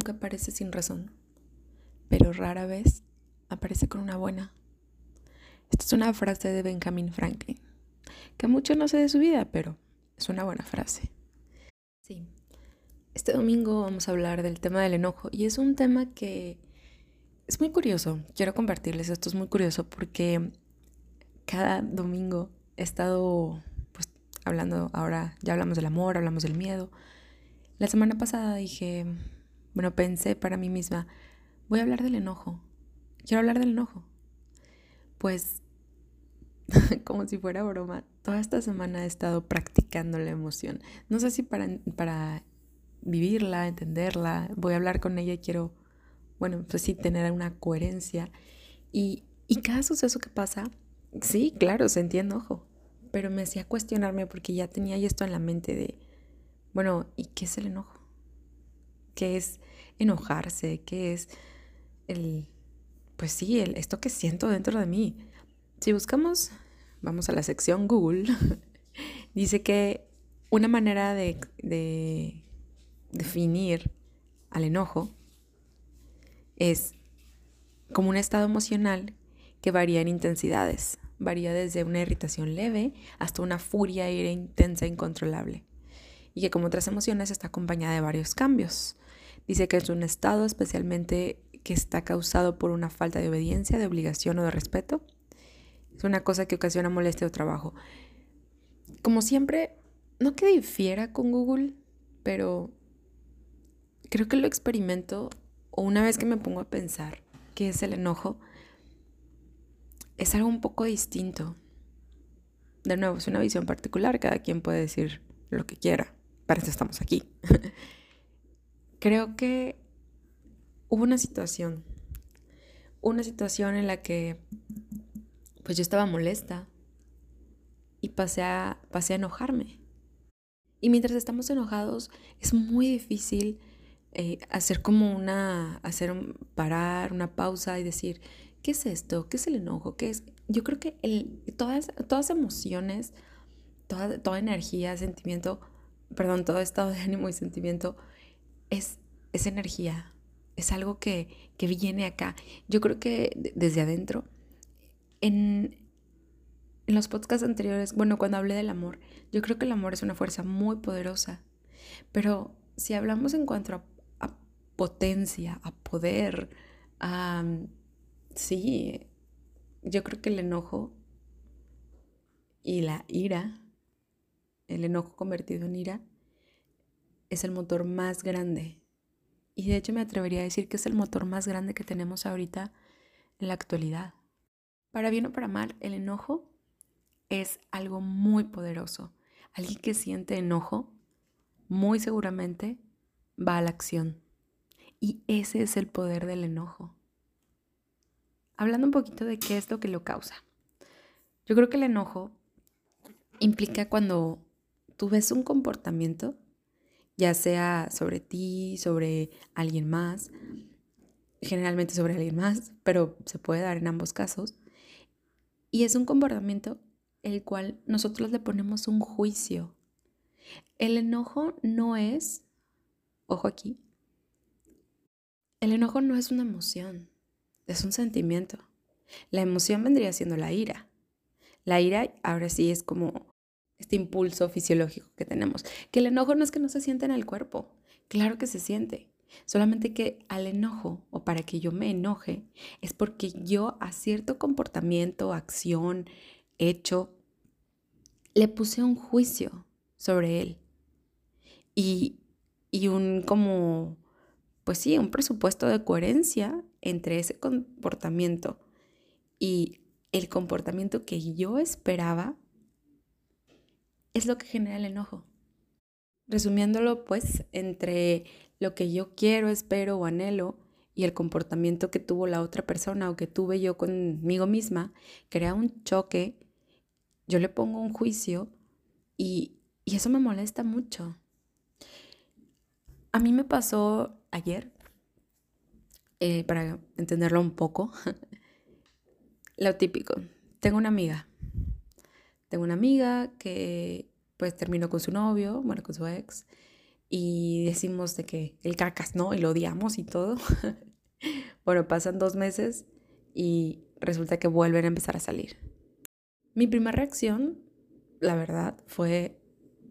Nunca aparece sin razón, pero rara vez aparece con una buena. Esta es una frase de Benjamin Franklin, que mucho no sé de su vida, pero es una buena frase. Sí, este domingo vamos a hablar del tema del enojo y es un tema que es muy curioso. Quiero compartirles esto, es muy curioso porque cada domingo he estado pues hablando, ahora ya hablamos del amor, hablamos del miedo. La semana pasada dije, bueno, pensé para mí misma, voy a hablar del enojo. Quiero hablar del enojo. Pues como si fuera broma, toda esta semana he estado practicando la emoción. No sé si para, vivirla, entenderla, voy a hablar con ella y quiero, bueno, pues sí, tener una coherencia. Y, y cada suceso que pasa, sí, claro, sentí enojo, pero me hacía cuestionarme porque ya tenía esto en la mente de, bueno, ¿y qué es el enojo? ¿Qué es enojarse? ¿Qué es el, pues sí, el, esto que siento dentro de mí? Si buscamos, vamos a la sección Google, dice que una manera de, de definir al enojo es como un estado emocional que varía en intensidades. Varía desde una irritación leve hasta una furia ira intensa e incontrolable. Y que como otras emociones está acompañada de varios cambios. Dice que es un estado especialmente que está causado por una falta de obediencia, de obligación o de respeto. Es una cosa que ocasiona molestia o trabajo. Como siempre, no que difiera con Google, pero creo que lo experimento o una vez que me pongo a pensar qué es el enojo, es algo un poco distinto. De nuevo, es una visión particular, cada quien puede decir lo que quiera, para eso estamos aquí. creo que hubo una situación, una situación en la que pues yo estaba molesta y pasé a, pasé a enojarme. Y mientras estamos enojados es muy difícil eh, hacer como una, hacer un, parar, una pausa y decir, ¿qué es esto? ¿Qué es el enojo? ¿Qué es? Yo creo que el, todas, todas emociones, toda, toda energía, sentimiento, perdón, todo estado de ánimo y sentimiento es, es energía, es algo que, que viene acá. Yo creo que desde adentro, en, en los podcasts anteriores, bueno, cuando hablé del amor, yo creo que el amor es una fuerza muy poderosa, pero si hablamos en cuanto a, potencia, a poder, a... Sí, yo creo que el enojo y la ira, el enojo convertido en ira, es el motor más grande. Y de hecho me atrevería a decir que es el motor más grande que tenemos ahorita en la actualidad. Para bien o para mal, el enojo es algo muy poderoso. Alguien que siente enojo, muy seguramente va a la acción. Y ese es el poder del enojo. Hablando un poquito de qué es lo que lo causa. Yo creo que el enojo implica cuando tú ves un comportamiento, ya sea sobre ti, sobre alguien más, generalmente sobre alguien más, pero se puede dar en ambos casos, y es un comportamiento el cual nosotros le ponemos un juicio. El enojo no es, ojo aquí, el enojo no es una emoción, es un sentimiento. La emoción vendría siendo la ira. La ira ahora sí es como este impulso fisiológico que tenemos. Que el enojo no es que no se siente en el cuerpo, claro que se siente. Solamente que al enojo o para que yo me enoje es porque yo a cierto comportamiento, acción, hecho, le puse un juicio sobre él. Y, y un como pues sí, un presupuesto de coherencia entre ese comportamiento y el comportamiento que yo esperaba es lo que genera el enojo. Resumiéndolo, pues, entre lo que yo quiero, espero o anhelo y el comportamiento que tuvo la otra persona o que tuve yo conmigo misma, crea un choque, yo le pongo un juicio y, y eso me molesta mucho. A mí me pasó ayer, eh, para entenderlo un poco, lo típico. Tengo una amiga. Tengo una amiga que pues terminó con su novio, bueno, con su ex, y decimos de que el cacas no y lo odiamos y todo. bueno, pasan dos meses y resulta que vuelven a empezar a salir. Mi primera reacción, la verdad, fue,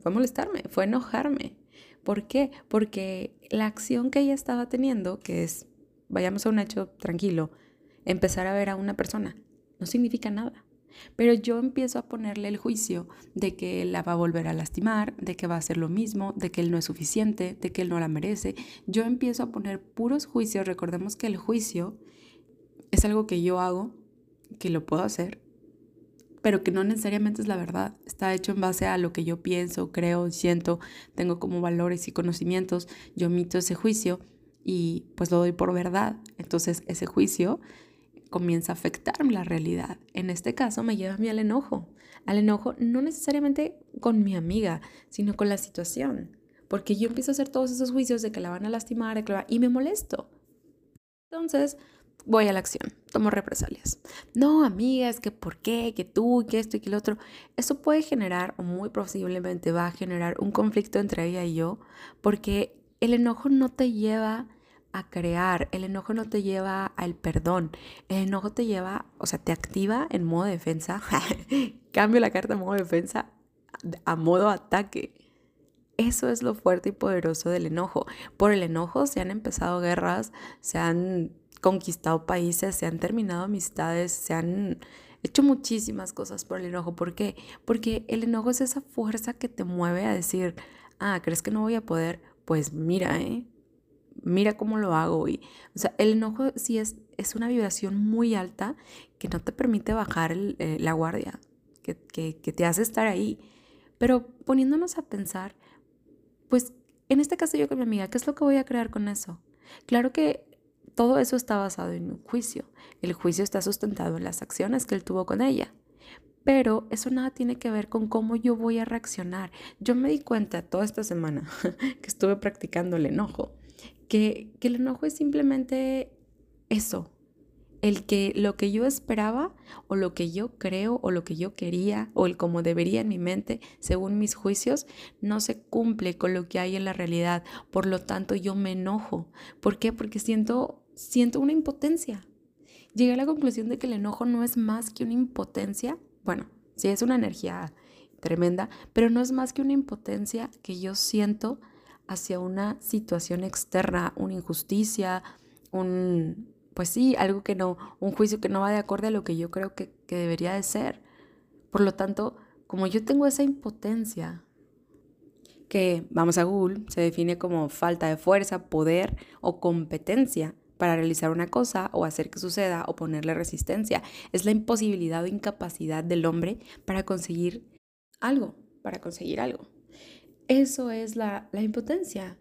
fue molestarme, fue enojarme. ¿Por qué? Porque la acción que ella estaba teniendo, que es, vayamos a un hecho tranquilo, empezar a ver a una persona, no significa nada. Pero yo empiezo a ponerle el juicio de que él la va a volver a lastimar, de que va a hacer lo mismo, de que él no es suficiente, de que él no la merece. Yo empiezo a poner puros juicios. Recordemos que el juicio es algo que yo hago, que lo puedo hacer, pero que no necesariamente es la verdad. Está hecho en base a lo que yo pienso, creo, siento, tengo como valores y conocimientos. Yo emito ese juicio y pues lo doy por verdad. Entonces ese juicio comienza a afectar la realidad. En este caso me lleva a mí al enojo. Al enojo no necesariamente con mi amiga, sino con la situación. Porque yo empiezo a hacer todos esos juicios de que la van a lastimar y me molesto. Entonces voy a la acción, tomo represalias. No, amiga, es que por qué, que tú, que esto y que el otro. Eso puede generar, o muy posiblemente va a generar un conflicto entre ella y yo, porque el enojo no te lleva a crear, el enojo no te lleva al perdón, el enojo te lleva, o sea, te activa en modo defensa, cambio la carta en modo defensa a modo ataque. Eso es lo fuerte y poderoso del enojo. Por el enojo se han empezado guerras, se han conquistado países, se han terminado amistades, se han hecho muchísimas cosas por el enojo. ¿Por qué? Porque el enojo es esa fuerza que te mueve a decir, ah, ¿crees que no voy a poder? Pues mira, ¿eh? Mira cómo lo hago. Y, o sea, el enojo sí es, es una vibración muy alta que no te permite bajar eh, la guardia, que, que, que te hace estar ahí. Pero poniéndonos a pensar, pues en este caso yo con mi amiga, ¿qué es lo que voy a crear con eso? Claro que todo eso está basado en un juicio. El juicio está sustentado en las acciones que él tuvo con ella. Pero eso nada tiene que ver con cómo yo voy a reaccionar. Yo me di cuenta toda esta semana que estuve practicando el enojo que, el enojo es simplemente eso, el que lo que yo esperaba o lo que yo creo o lo que yo quería o el como debería en mi mente, según mis juicios, no se cumple con lo que hay en la realidad. Por lo tanto, yo me enojo. ¿Por qué? Porque siento, siento una impotencia. Llegué a la conclusión de que el enojo no es más que una impotencia. Bueno, sí es una energía tremenda, pero no es más que una impotencia que yo siento hacia una situación externa, una injusticia, un, pues sí, algo que no, un juicio que no va de acuerdo a lo que yo creo que, que debería de ser. Por lo tanto, como yo tengo esa impotencia, que vamos a Google, se define como falta de fuerza, poder o competencia para realizar una cosa o hacer que suceda o ponerle resistencia. Es la imposibilidad o incapacidad del hombre para conseguir algo, para conseguir algo. Eso es la, impotencia.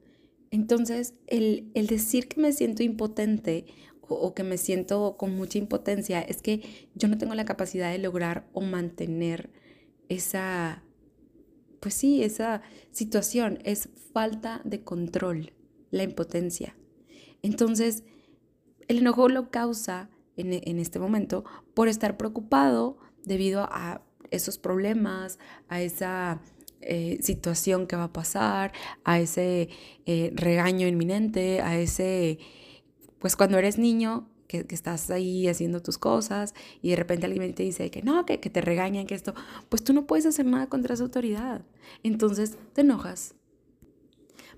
Entonces, el, decir que me siento impotente o, que me siento con mucha impotencia es que yo no tengo la capacidad de lograr o mantener esa, pues sí, esa situación. Es falta de control, la impotencia. Entonces, el enojo lo causa en, en este momento por estar preocupado debido a esos problemas, a esa eh, situación que va a pasar, a ese eh, regaño inminente, a ese, pues cuando eres niño, que, estás ahí haciendo tus cosas y de repente alguien te dice que no, que, te regañan, que esto, pues tú no puedes hacer nada contra esa autoridad. Entonces te enojas.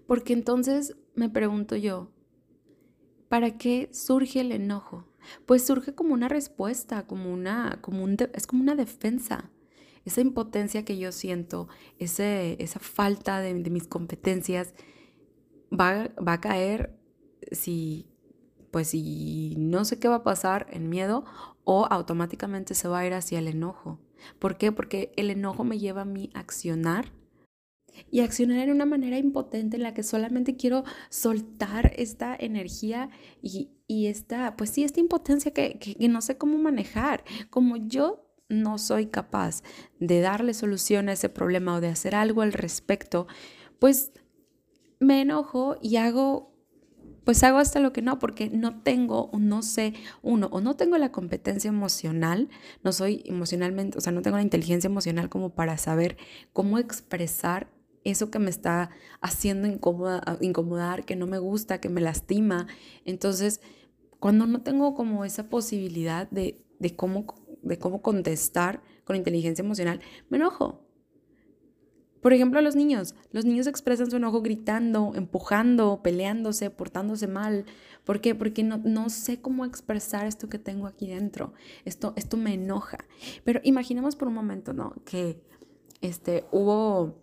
Porque entonces me pregunto yo, ¿para qué surge el enojo? Pues surge como una respuesta, como una, como un es como una defensa esa impotencia que yo siento, ese, esa falta de, mis competencias, va, va, a caer si, pues si no sé qué va a pasar en miedo o automáticamente se va a ir hacia el enojo. ¿Por qué? Porque el enojo me lleva a mí a accionar y accionar en una manera impotente en la que solamente quiero soltar esta energía y, y esta, pues sí, esta impotencia que, que no sé cómo manejar. Como yo no soy capaz de darle solución a ese problema o de hacer algo al respecto, pues me enojo y hago, pues hago hasta lo que no, porque no tengo, no sé, uno, o no tengo la competencia emocional, no soy emocionalmente, o sea, no tengo la inteligencia emocional como para saber cómo expresar eso que me está haciendo incomodar, que no me gusta, que me lastima. Entonces, cuando no tengo como esa posibilidad de, de, cómo, de cómo contestar con inteligencia emocional, me enojo. Por ejemplo, los niños. Los niños expresan su enojo gritando, empujando, peleándose, portándose mal. ¿Por qué? Porque no, no sé cómo expresar esto que tengo aquí dentro. Esto, esto me enoja. Pero imaginemos por un momento, ¿no? Que este, hubo,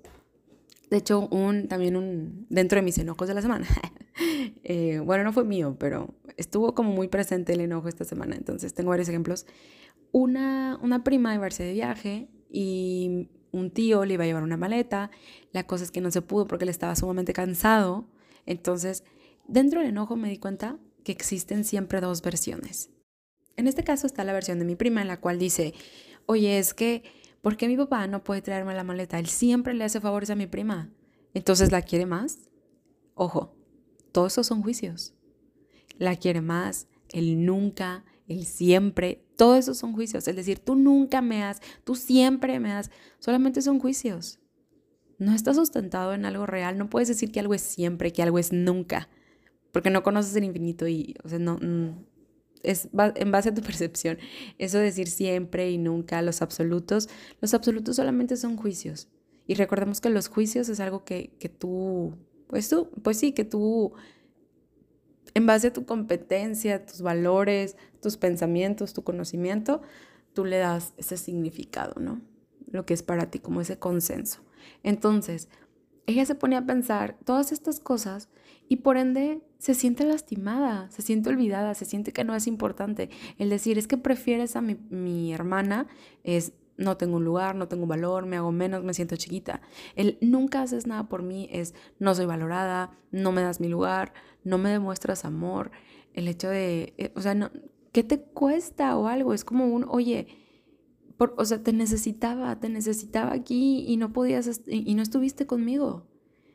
de hecho, un, también un, dentro de mis enojos de la semana. Eh, bueno, no fue mío, pero estuvo como muy presente el enojo esta semana. Entonces, tengo varios ejemplos. Una, una prima iba a irse de viaje y un tío le iba a llevar una maleta. La cosa es que no se pudo porque él estaba sumamente cansado. Entonces, dentro del enojo me di cuenta que existen siempre dos versiones. En este caso está la versión de mi prima en la cual dice, oye, es que, ¿por qué mi papá no puede traerme la maleta? Él siempre le hace favores a mi prima. Entonces, ¿la quiere más? Ojo, todos esos son juicios. La quiere más, él nunca, él siempre, todos esos son juicios. Es decir, tú nunca me has, tú siempre me has, solamente son juicios. No está sustentado en algo real. No puedes decir que algo es siempre, que algo es nunca, porque no conoces el infinito y, o sea, no, mm, es en base a tu percepción. Eso de decir siempre y nunca, los absolutos, los absolutos solamente son juicios. Y recordemos que los juicios es algo que, que tú, pues tú, pues sí, que tú en base a tu competencia, tus valores, tus pensamientos, tu conocimiento, tú le das ese significado, ¿no? Lo que es para ti, como ese consenso. Entonces, ella se pone a pensar todas estas cosas y por ende se siente lastimada, se siente olvidada, se siente que no es importante. El decir, es que prefieres a mi, mi hermana, es no tengo un lugar, no tengo valor, me hago menos, me siento chiquita. El nunca haces nada por mí es no soy valorada, no me das mi lugar, no me demuestras amor. El hecho de, eh, o sea, no, ¿qué te cuesta o algo? Es como un, oye, por, o sea, te necesitaba, te necesitaba aquí y no podías, y no estuviste conmigo.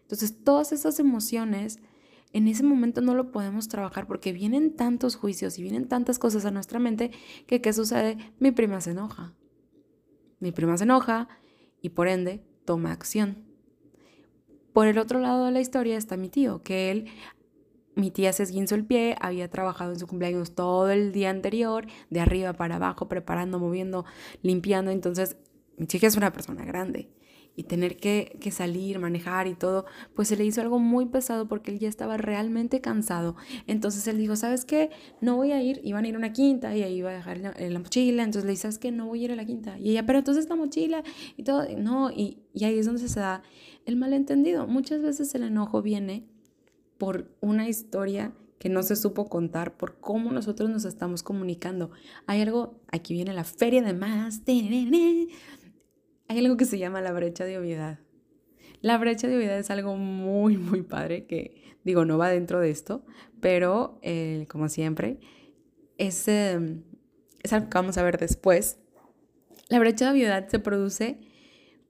Entonces, todas esas emociones, en ese momento no lo podemos trabajar porque vienen tantos juicios y vienen tantas cosas a nuestra mente que, ¿qué sucede? Mi prima se enoja mi prima se enoja y por ende toma acción. Por el otro lado de la historia está mi tío, que él, mi tía se esguinzó el pie, había trabajado en su cumpleaños todo el día anterior, de arriba para abajo, preparando, moviendo, limpiando. Entonces, mi chica es una persona grande y tener que, salir, manejar y todo, pues se le hizo algo muy pesado porque él ya estaba realmente cansado. Entonces él dijo, ¿sabes qué? No voy a ir, iban a ir a una quinta y ahí iba a dejar la, mochila, entonces le dice, ¿sabes qué? No voy a ir a la quinta. Y ella, pero entonces la mochila y todo, no, y, y ahí es donde se da el malentendido. Muchas veces el enojo viene por una historia que no se supo contar por cómo nosotros nos estamos comunicando. Hay algo, aquí viene la feria de más, hay algo que se llama la brecha de obviedad. La brecha de obviedad es algo muy, muy padre que, digo, no va dentro de esto, pero eh, como siempre, es, em, es algo que vamos a ver después. La brecha de obviedad se produce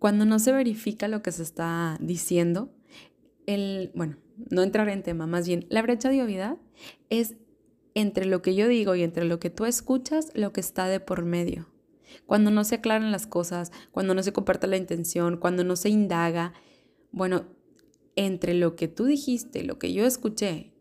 cuando no se verifica lo que se está diciendo. Bueno, no entrar en tema, más bien, la brecha de obviedad es entre lo que yo digo y entre lo que tú escuchas, lo que está de por medio cuando no se aclaran las cosas, cuando no se comparte la intención, cuando no se indaga, bueno, entre lo que tú dijiste y lo que yo escuché,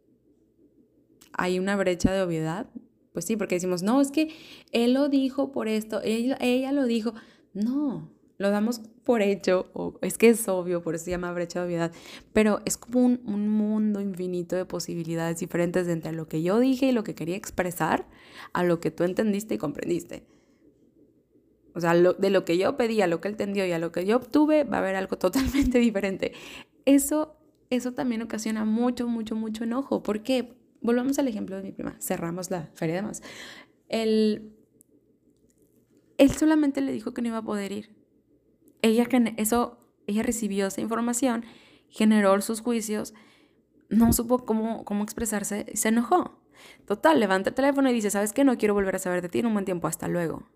hay una brecha de obviedad. Pues sí, porque decimos, no, es que él lo dijo por esto, ella, ella lo dijo. No, lo damos por hecho, o es que es obvio, por eso se llama brecha de obviedad, pero es como un, un, mundo infinito de posibilidades diferentes entre lo que yo dije y lo que quería expresar a lo que tú entendiste y comprendiste. O sea, de lo que yo pedí a lo que él tendió y a lo que yo obtuve, va a haber algo totalmente diferente. Eso, eso también ocasiona mucho, mucho, mucho enojo. ¿Por qué? Volvamos al ejemplo de mi prima. Cerramos la feria de más. Él, él solamente le dijo que no iba a poder ir. Ella, eso, ella recibió esa información, generó sus juicios, no supo cómo, cómo expresarse, se enojó. Total, levanta el teléfono y dice, ¿sabes qué? No quiero volver a saber de ti en un buen tiempo, hasta luego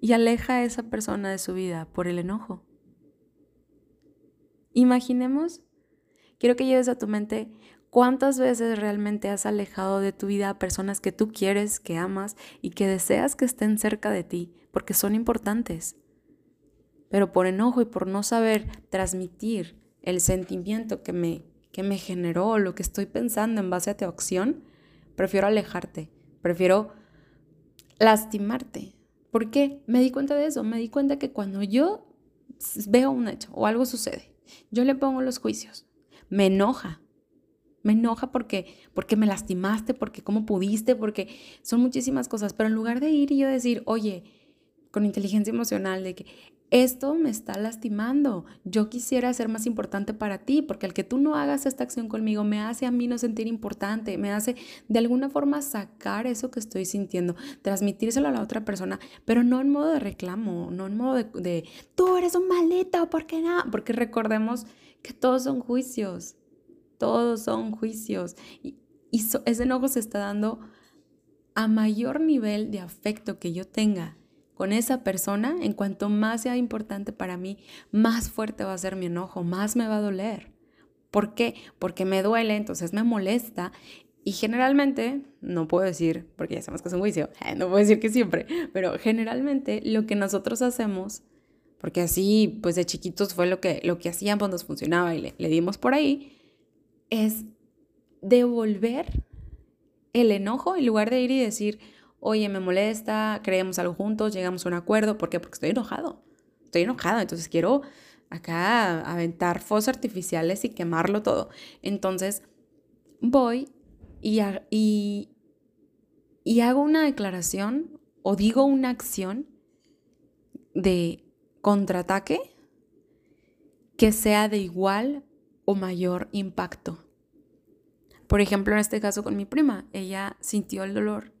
y aleja a esa persona de su vida por el enojo. Imaginemos, quiero que lleves a tu mente cuántas veces realmente has alejado de tu vida a personas que tú quieres, que amas y que deseas que estén cerca de ti, porque son importantes. Pero por enojo y por no saber transmitir el sentimiento que me, que me generó, lo que estoy pensando en base a tu acción, prefiero alejarte, prefiero lastimarte. ¿Por qué? Me di cuenta de eso, me di cuenta que cuando yo veo un hecho o algo sucede, yo le pongo los juicios, me enoja, me enoja porque, porque me lastimaste, porque cómo pudiste, porque son muchísimas cosas, pero en lugar de ir y yo decir, oye, con inteligencia emocional, de que esto me está lastimando. Yo quisiera ser más importante para ti, porque el que tú no hagas esta acción conmigo me hace a mí no sentir importante, me hace de alguna forma sacar eso que estoy sintiendo, transmitírselo a la otra persona, pero no en modo de reclamo, no en modo de, tú eres un maldito, ¿por qué no? Porque recordemos que todos son juicios, todos son juicios. Y, y ese enojo se está dando a mayor nivel de afecto que yo tenga con esa persona, en cuanto más sea importante para mí, más fuerte va a ser mi enojo, más me va a doler. ¿Por qué? Porque me duele, entonces me molesta y generalmente, no puedo decir, porque ya sabemos que es un juicio, no puedo decir que siempre, pero generalmente lo que nosotros hacemos, porque así pues de chiquitos fue lo que, lo que hacíamos, nos funcionaba y le, le dimos por ahí, es devolver el enojo en lugar de ir y decir, oye, me molesta, creemos algo juntos, llegamos a un acuerdo. ¿Por qué? Porque estoy enojado. Estoy enojado, entonces quiero acá aventar fuegos artificiales y quemarlo todo. Entonces voy y, hago una declaración o digo una acción de contraataque que sea de igual o mayor impacto. Por ejemplo, en este caso con mi prima, ella sintió el dolor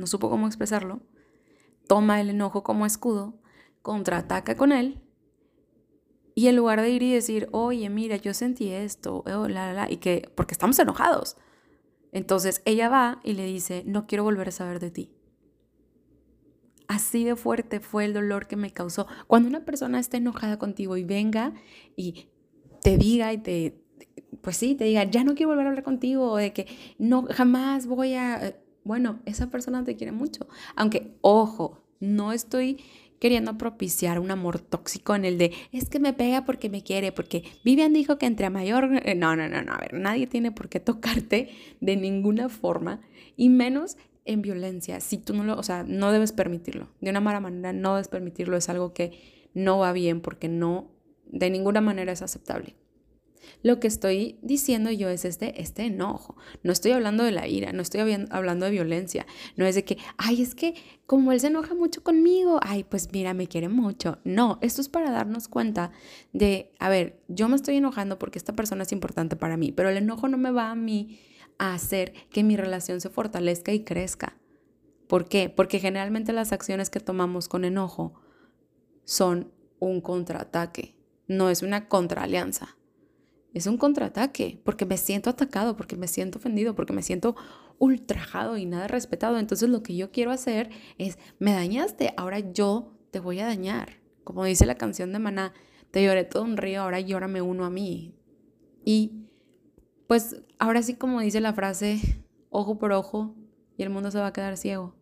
no supo cómo expresarlo, toma el enojo como escudo, contraataca con él y en lugar de ir y decir, oye, mira, yo sentí esto, oh, la, la, y que, porque estamos enojados. Entonces ella va y le dice, no quiero volver a saber de ti. Así de fuerte fue el dolor que me causó. Cuando una persona está enojada contigo y venga y te diga y te, pues sí, te diga, ya no quiero volver a hablar contigo, o de que no, jamás voy a, bueno, esa persona te quiere mucho. Aunque, ojo, no estoy queriendo propiciar un amor tóxico en el de es que me pega porque me quiere, porque Vivian dijo que entre mayor... Eh, no, no, no, no, a ver, nadie tiene por qué tocarte de ninguna forma y menos en violencia. Si tú no lo, o sea, no debes permitirlo. De una mala manera no debes permitirlo, es algo que no va bien porque no, de ninguna manera es aceptable. Lo que estoy diciendo yo es este, este enojo. No estoy hablando de la ira, no estoy hablando de violencia. No es de que, ay, es que como él se enoja mucho conmigo, ay, pues mira, me quiere mucho. No, esto es para darnos cuenta de, a ver, yo me estoy enojando porque esta persona es importante para mí, pero el enojo no me va a mí a hacer que mi relación se fortalezca y crezca. ¿Por qué? Porque generalmente las acciones que tomamos con enojo son un contraataque, no es una contraalianza es un contraataque, porque me siento atacado, porque me siento ofendido, porque me siento ultrajado y nada respetado. Entonces lo que yo quiero hacer es, me dañaste, ahora yo te voy a dañar. Como dice la canción de Maná, te lloré todo un río, ahora llórame uno a mí. Y pues ahora sí como dice la frase, ojo por ojo, y el mundo se va a quedar ciego.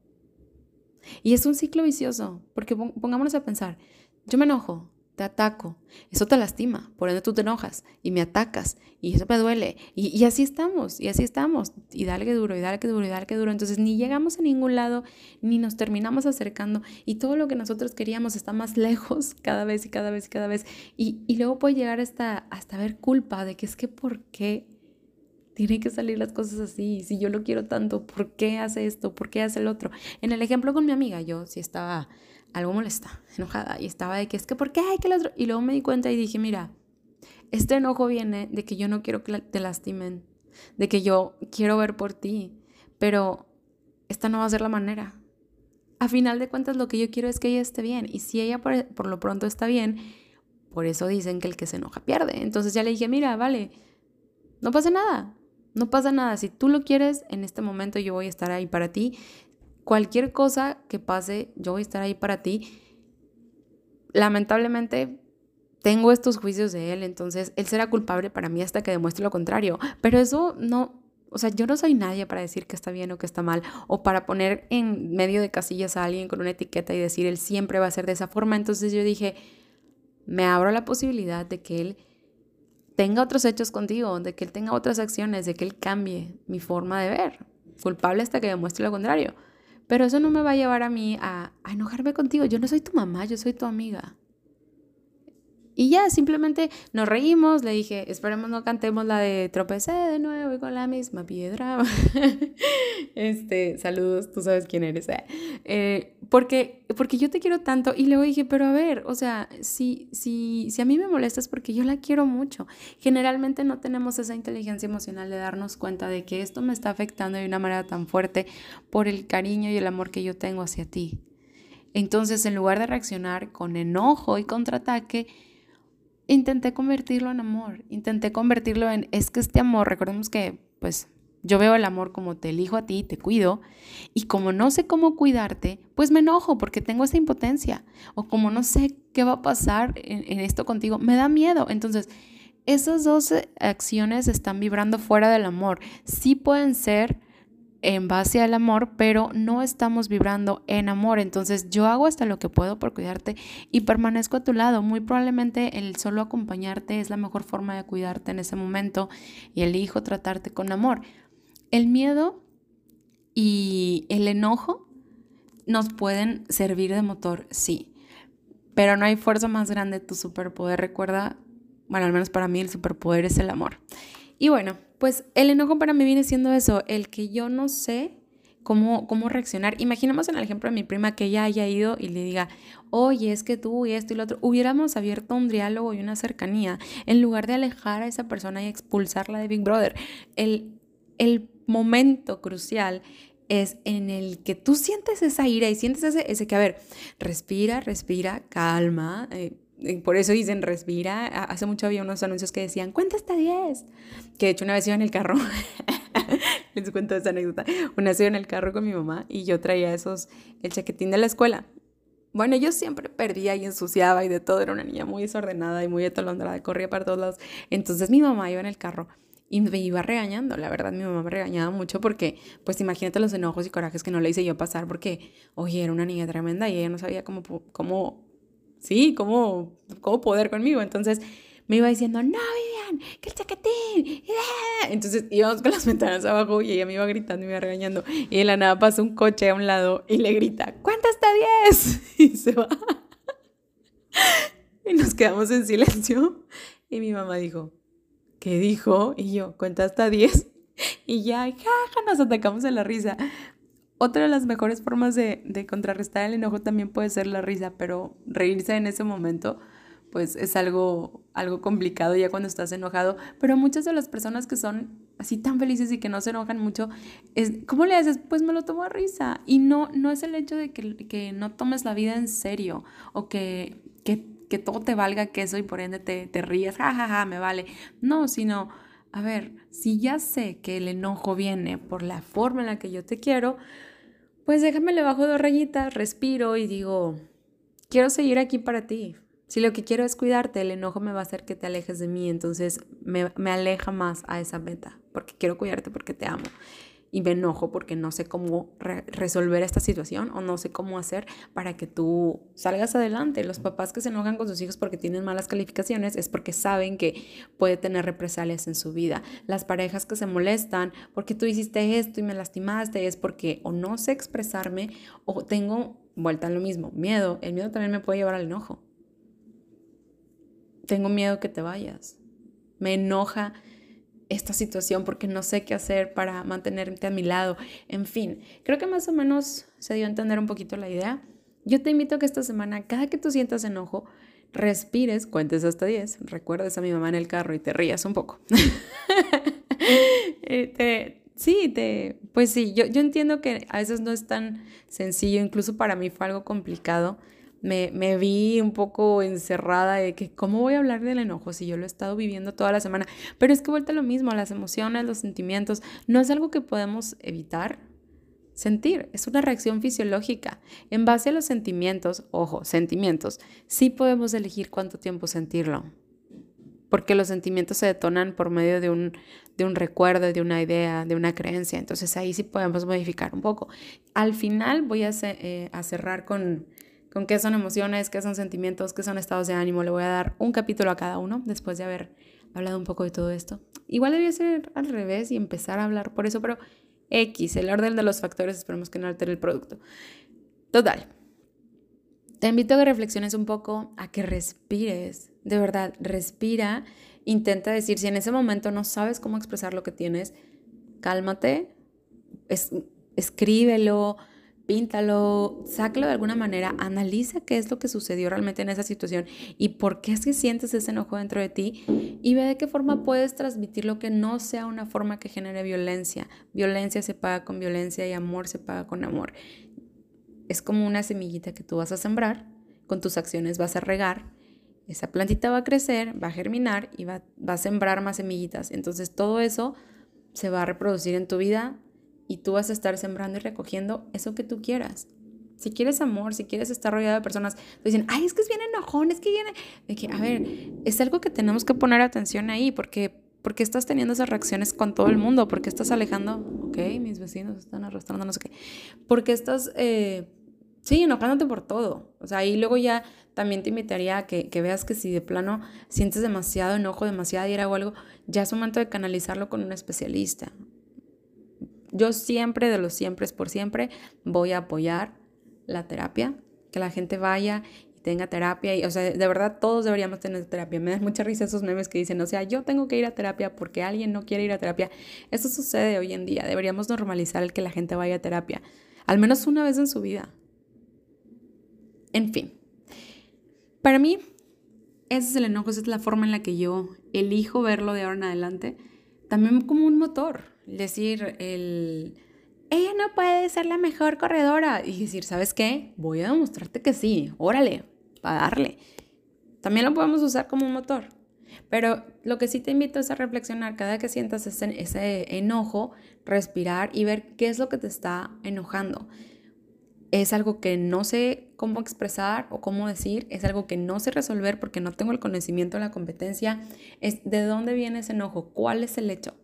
Y es un ciclo vicioso, porque pongámonos a pensar, yo me enojo, te ataco, eso te lastima, por ende tú te enojas y me atacas y eso me duele y, así estamos, y así estamos, y dale que duro, y dale que duro, y dale que duro, entonces ni llegamos a ningún lado, ni nos terminamos acercando y todo lo que nosotros queríamos está más lejos cada vez y cada vez y cada vez. Y, luego puede llegar hasta, hasta ver culpa de que es que por qué tienen que salir las cosas así, si yo lo quiero tanto, ¿por qué hace esto? ¿Por qué hace el otro? En el ejemplo con mi amiga, yo sí estaba algo molesta, enojada, y estaba de que es que, ¿por qué hay que el otro? Y luego me di cuenta y dije, mira, este enojo viene de que yo no quiero que te lastimen, de que yo quiero ver por ti, pero esta no va a ser la manera. A final de cuentas, lo que yo quiero es que ella esté bien, y si ella por, por lo pronto está bien, por eso dicen que el que se enoja pierde. Entonces ya le dije, mira, vale, no pasa nada, no pasa nada. Si tú lo quieres, en este momento yo voy a estar ahí para ti cualquier cosa que pase, yo voy a estar ahí para ti. Lamentablemente tengo estos juicios de él, entonces él será culpable para mí hasta que demuestre lo contrario. Pero eso no, o sea, yo no soy nadie para decir que está bien o que está mal, o para poner en medio de casillas a alguien con una etiqueta y decir él siempre va a ser de esa forma. Entonces yo dije, me abro la posibilidad de que él tenga otros hechos contigo, de que Él tenga otras acciones, de que Él cambie mi forma de ver. Culpable hasta que demuestre lo contrario. Pero eso no me va a llevar a mí a, a enojarme contigo. Yo no soy tu mamá, yo soy tu amiga. Y ya, simplemente nos reímos, le dije, esperemos no cantemos la de tropecé de nuevo y con la misma piedra. este, saludos, tú sabes quién eres. Eh. eh, porque, porque yo te quiero tanto. Y luego dije, pero a ver, o sea, si, si, si a mí me molesta es porque yo la quiero mucho. Generalmente no tenemos esa inteligencia emocional de darnos cuenta de que esto me está afectando de una manera tan fuerte por el cariño y el amor que yo tengo hacia ti. Entonces, en lugar de reaccionar con enojo y contraataque, intenté convertirlo en amor, intenté convertirlo en, es que este amor, recordemos que pues yo veo el amor como te elijo a ti, te cuido, y como no sé cómo cuidarte, pues me enojo porque tengo esa impotencia, o como no sé qué va a pasar en, en esto contigo, me da miedo. Entonces, esas dos acciones están vibrando fuera del amor. Sí pueden ser en base al amor, pero no estamos vibrando en amor. Entonces yo hago hasta lo que puedo por cuidarte y permanezco a tu lado. Muy probablemente el solo acompañarte es la mejor forma de cuidarte en ese momento y elijo tratarte con amor. El miedo y el enojo nos pueden servir de motor, sí, pero no hay fuerza más grande tu superpoder. Recuerda, bueno, al menos para mí el superpoder es el amor. Y bueno, pues el enojo para mí viene siendo eso, el que yo no sé cómo, cómo reaccionar. Imaginemos en el ejemplo de mi prima que ella haya ido y le diga, oye, es que tú y esto y lo otro, hubiéramos abierto un diálogo y una cercanía en lugar de alejar a esa persona y expulsarla de Big Brother. El, el momento crucial es en el que tú sientes esa ira y sientes ese, ese que, a ver, respira, respira, calma. Eh, por eso dicen respira. Hace mucho había unos anuncios que decían, cuenta hasta 10. Que de hecho una vez iba en el carro, les cuento esa anécdota, una vez iba en el carro con mi mamá y yo traía esos, el chaquetín de la escuela. Bueno, yo siempre perdía y ensuciaba y de todo, era una niña muy desordenada y muy atolondrada, corría para todos lados. Entonces mi mamá iba en el carro y me iba regañando, la verdad mi mamá me regañaba mucho porque, pues imagínate los enojos y corajes que no le hice yo pasar porque, oye, era una niña tremenda y ella no sabía cómo, cómo sí, cómo, cómo poder conmigo. Entonces me iba diciendo, no, Vivian, que el chaquetín. Entonces íbamos con las ventanas abajo y ella me iba gritando y me iba regañando. Y de la nada pasa un coche a un lado y le grita, cuenta hasta 10. Y se va. Y nos quedamos en silencio. Y mi mamá dijo, ¿qué dijo? Y yo, cuenta hasta 10. Y ya, jaja, nos atacamos en la risa. Otra de las mejores formas de, contrarrestar el enojo también puede ser la risa, pero reírse en ese momento pues es algo, algo complicado ya cuando estás enojado. Pero muchas de las personas que son así tan felices y que no se enojan mucho, es, ¿cómo le haces? Pues me lo tomo a risa. Y no, no es el hecho de que, que no tomes la vida en serio o que, que, que, todo te valga queso y por ende te, te rías, jajaja, ja, ja, me vale. No, sino a ver, si ya sé que el enojo viene por la forma en la que yo te quiero, pues déjame le bajo dos rayitas, respiro y digo, quiero seguir aquí para ti. Si lo que quiero es cuidarte, el enojo me va a hacer que te alejes de mí, entonces me, me aleja más a esa meta, porque quiero cuidarte, porque te amo y me enojo porque no sé cómo resolver esta situación o no sé cómo hacer para que tú salgas adelante. Los papás que se enojan con sus hijos porque tienen malas calificaciones es porque saben que puede tener represalias en su vida. Las parejas que se molestan porque tú hiciste esto y me lastimaste es porque o no sé expresarme o tengo, vuelta a lo mismo, miedo. El miedo también me puede llevar al enojo. Tengo miedo que te vayas. Me enoja esta situación porque no sé qué hacer para mantenerte a mi lado. En fin, creo que más o menos se dio a entender un poquito la idea. Yo te invito a que esta semana, cada que tú sientas enojo, respires, cuentes hasta 10, recuerdes a mi mamá en el carro y te rías un poco. Eh, sí, te, pues sí, yo, yo entiendo que a veces no es tan sencillo, incluso para mí fue algo complicado me, me, vi un poco encerrada de que cómo voy a hablar del enojo si yo lo he estado viviendo toda la semana. Pero es que vuelta lo mismo, las emociones, los sentimientos, no es algo que podemos evitar. Sentir es una reacción fisiológica. En base a los sentimientos, ojo, sentimientos, sí podemos elegir cuánto tiempo sentirlo. Porque los sentimientos se detonan por medio de un, de un recuerdo, de una idea, de una creencia. Entonces ahí sí podemos modificar un poco. Al final voy a, eh, a cerrar con, con qué son emociones, qué son sentimientos, qué son estados de ánimo. Le voy a dar un capítulo a cada uno después de haber hablado un poco de todo esto. Igual debía ser al revés y empezar a hablar por eso, pero X, el orden de los factores, esperemos que no altere el producto. Total. Te invito a que reflexiones un poco, a que respires. De verdad, respira. Intenta decir, si en ese momento no sabes cómo expresar lo que tienes, cálmate, escríbelo, píntalo, sácalo de alguna manera, analiza qué es lo que sucedió realmente en esa situación y por qué es que sientes ese enojo dentro de ti y ve de qué forma puedes transmitirlo que no sea una forma que genere violencia. Violencia se paga con violencia y amor se paga con amor. Es como una semillita que tú vas a sembrar, con tus acciones vas a regar, esa plantita va a crecer, va a germinar y va a sembrar más semillitas. Entonces todo eso se va a reproducir en tu vida y tú vas a estar sembrando y recogiendo eso que tú quieras. Si quieres amor, si quieres estar rodeado de personas, te dicen, ay, es que es bien enojón, es que viene. De que, a ver, es algo que tenemos que poner atención ahí, porque, porque estás teniendo esas reacciones con todo el mundo, porque estás alejando, ok, mis vecinos están arrastrando, no sé qué, porque estás, eh, sí, enojándote por todo. O sea, y luego ya también te invitaría a que, que veas que si de plano sientes demasiado enojo, demasiada ira o algo, ya es momento de canalizarlo con un especialista. Yo siempre, de los siempre es por siempre, voy a apoyar la terapia, que la gente vaya y tenga terapia. Y, o sea, de verdad todos deberíamos tener terapia. Me da mucha risa esos memes que dicen, o sea, yo tengo que ir a terapia porque alguien no quiere ir a terapia. Eso sucede hoy en día. Deberíamos normalizar el que la gente vaya a terapia, al menos una vez en su vida. En fin, para mí, ese es el enojo, esa es la forma en la que yo elijo verlo de ahora en adelante. También como un motor decir el, ella no puede ser la mejor corredora y decir, ¿sabes qué? Voy a demostrarte que sí, órale, para darle. También lo podemos usar como un motor. Pero lo que sí te invito es a reflexionar cada que sientas ese, ese enojo, respirar y ver qué es lo que te está enojando. Es algo que no sé cómo expresar o cómo decir, es algo que no sé resolver porque no tengo el conocimiento o la competencia. Es de dónde viene ese enojo, cuál es el hecho.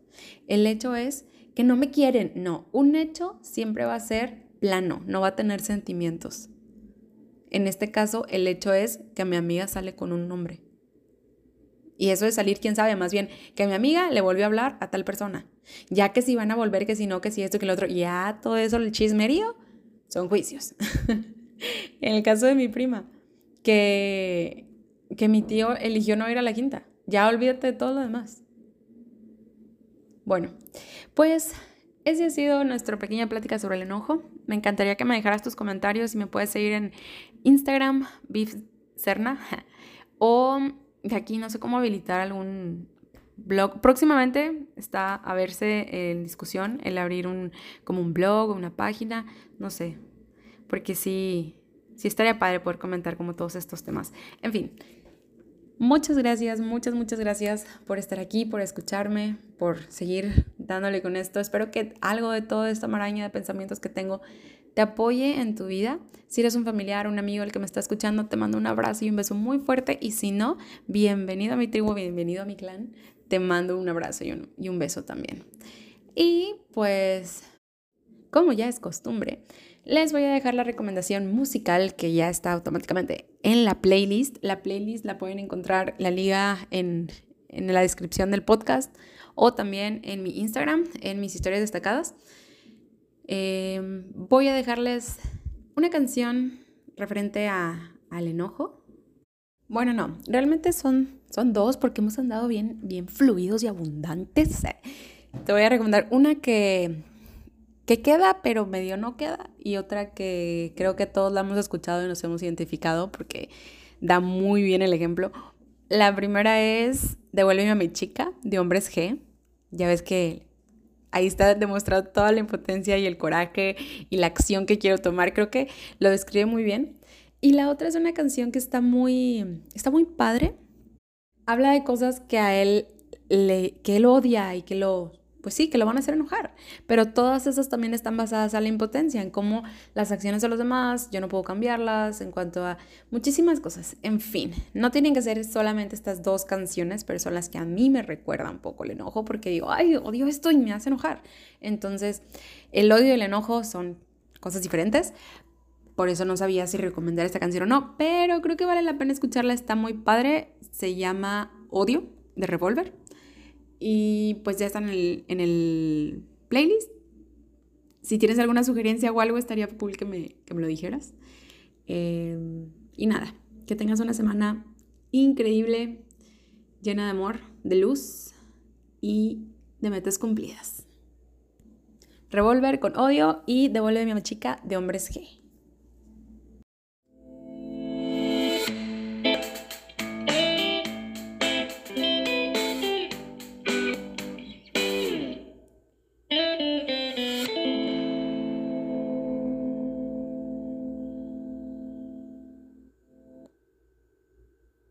El hecho es que no me quieren. No, un hecho siempre va a ser plano, no va a tener sentimientos. En este caso, el hecho es que mi amiga sale con un nombre. Y eso de salir, quién sabe, más bien que mi amiga le volvió a hablar a tal persona. Ya que si van a volver, que si no, que si esto, que lo otro, ya todo eso, el chismerío, son juicios. en el caso de mi prima, que, que mi tío eligió no ir a la quinta. Ya olvídate de todo lo demás. Bueno, pues esa ha sido nuestra pequeña plática sobre el enojo. Me encantaría que me dejaras tus comentarios y me puedes seguir en Instagram, Cerna, o de aquí no sé cómo habilitar algún blog. Próximamente está a verse en discusión el abrir un como un blog o una página, no sé, porque sí, sí estaría padre poder comentar como todos estos temas. En fin, Muchas gracias, muchas, muchas gracias por estar aquí, por escucharme, por seguir dándole con esto. Espero que algo de toda esta maraña de pensamientos que tengo te apoye en tu vida. Si eres un familiar, un amigo el que me está escuchando, te mando un abrazo y un beso muy fuerte. Y si no, bienvenido a mi tribu, bienvenido a mi clan. Te mando un abrazo y un, y un beso también. Y pues, como ya es costumbre, les voy a dejar la recomendación musical que ya está automáticamente en la playlist. La playlist la pueden encontrar, la liga en, la descripción del podcast o también en mi Instagram, en mis historias destacadas. Em, voy a dejarles una canción referente a, al enojo. Bueno, no, realmente son, son dos porque hemos andado bien, bien fluidos y abundantes. Te voy a recomendar una que que queda, pero medio no queda, y otra que creo que todos la hemos escuchado y nos hemos identificado porque da muy bien el ejemplo. La primera es Devuélveme a mi chica, de Hombres G. Ya ves que ahí está demostrado toda la impotencia y el coraje y la acción que quiero tomar. Creo que lo describe muy bien. Y la otra es una canción que está muy, está muy padre. Habla de cosas que a él, le, que él odia y que lo pues sí, que lo van a hacer enojar. Pero todas esas también están basadas a la impotencia, en cómo las acciones de los demás, yo no puedo cambiarlas, en cuanto a muchísimas cosas. En fin, no tienen que ser solamente estas dos canciones, pero son las que a mí me recuerdan un poco el enojo, porque digo, ay, odio esto y me hace enojar. Entonces, el odio y el enojo son cosas diferentes. Por eso no sabía si recomendar esta canción o no, pero creo que vale la pena escucharla, está muy padre. Se llama Odio de Revolver. Y pues ya están en el, en el playlist. Si tienes alguna sugerencia o algo, estaría cool que me, que me lo dijeras. Em, y nada, que tengas una semana increíble, llena de amor, de luz y de metas cumplidas. Revolver con odio y devuelve a mi chica de hombres G.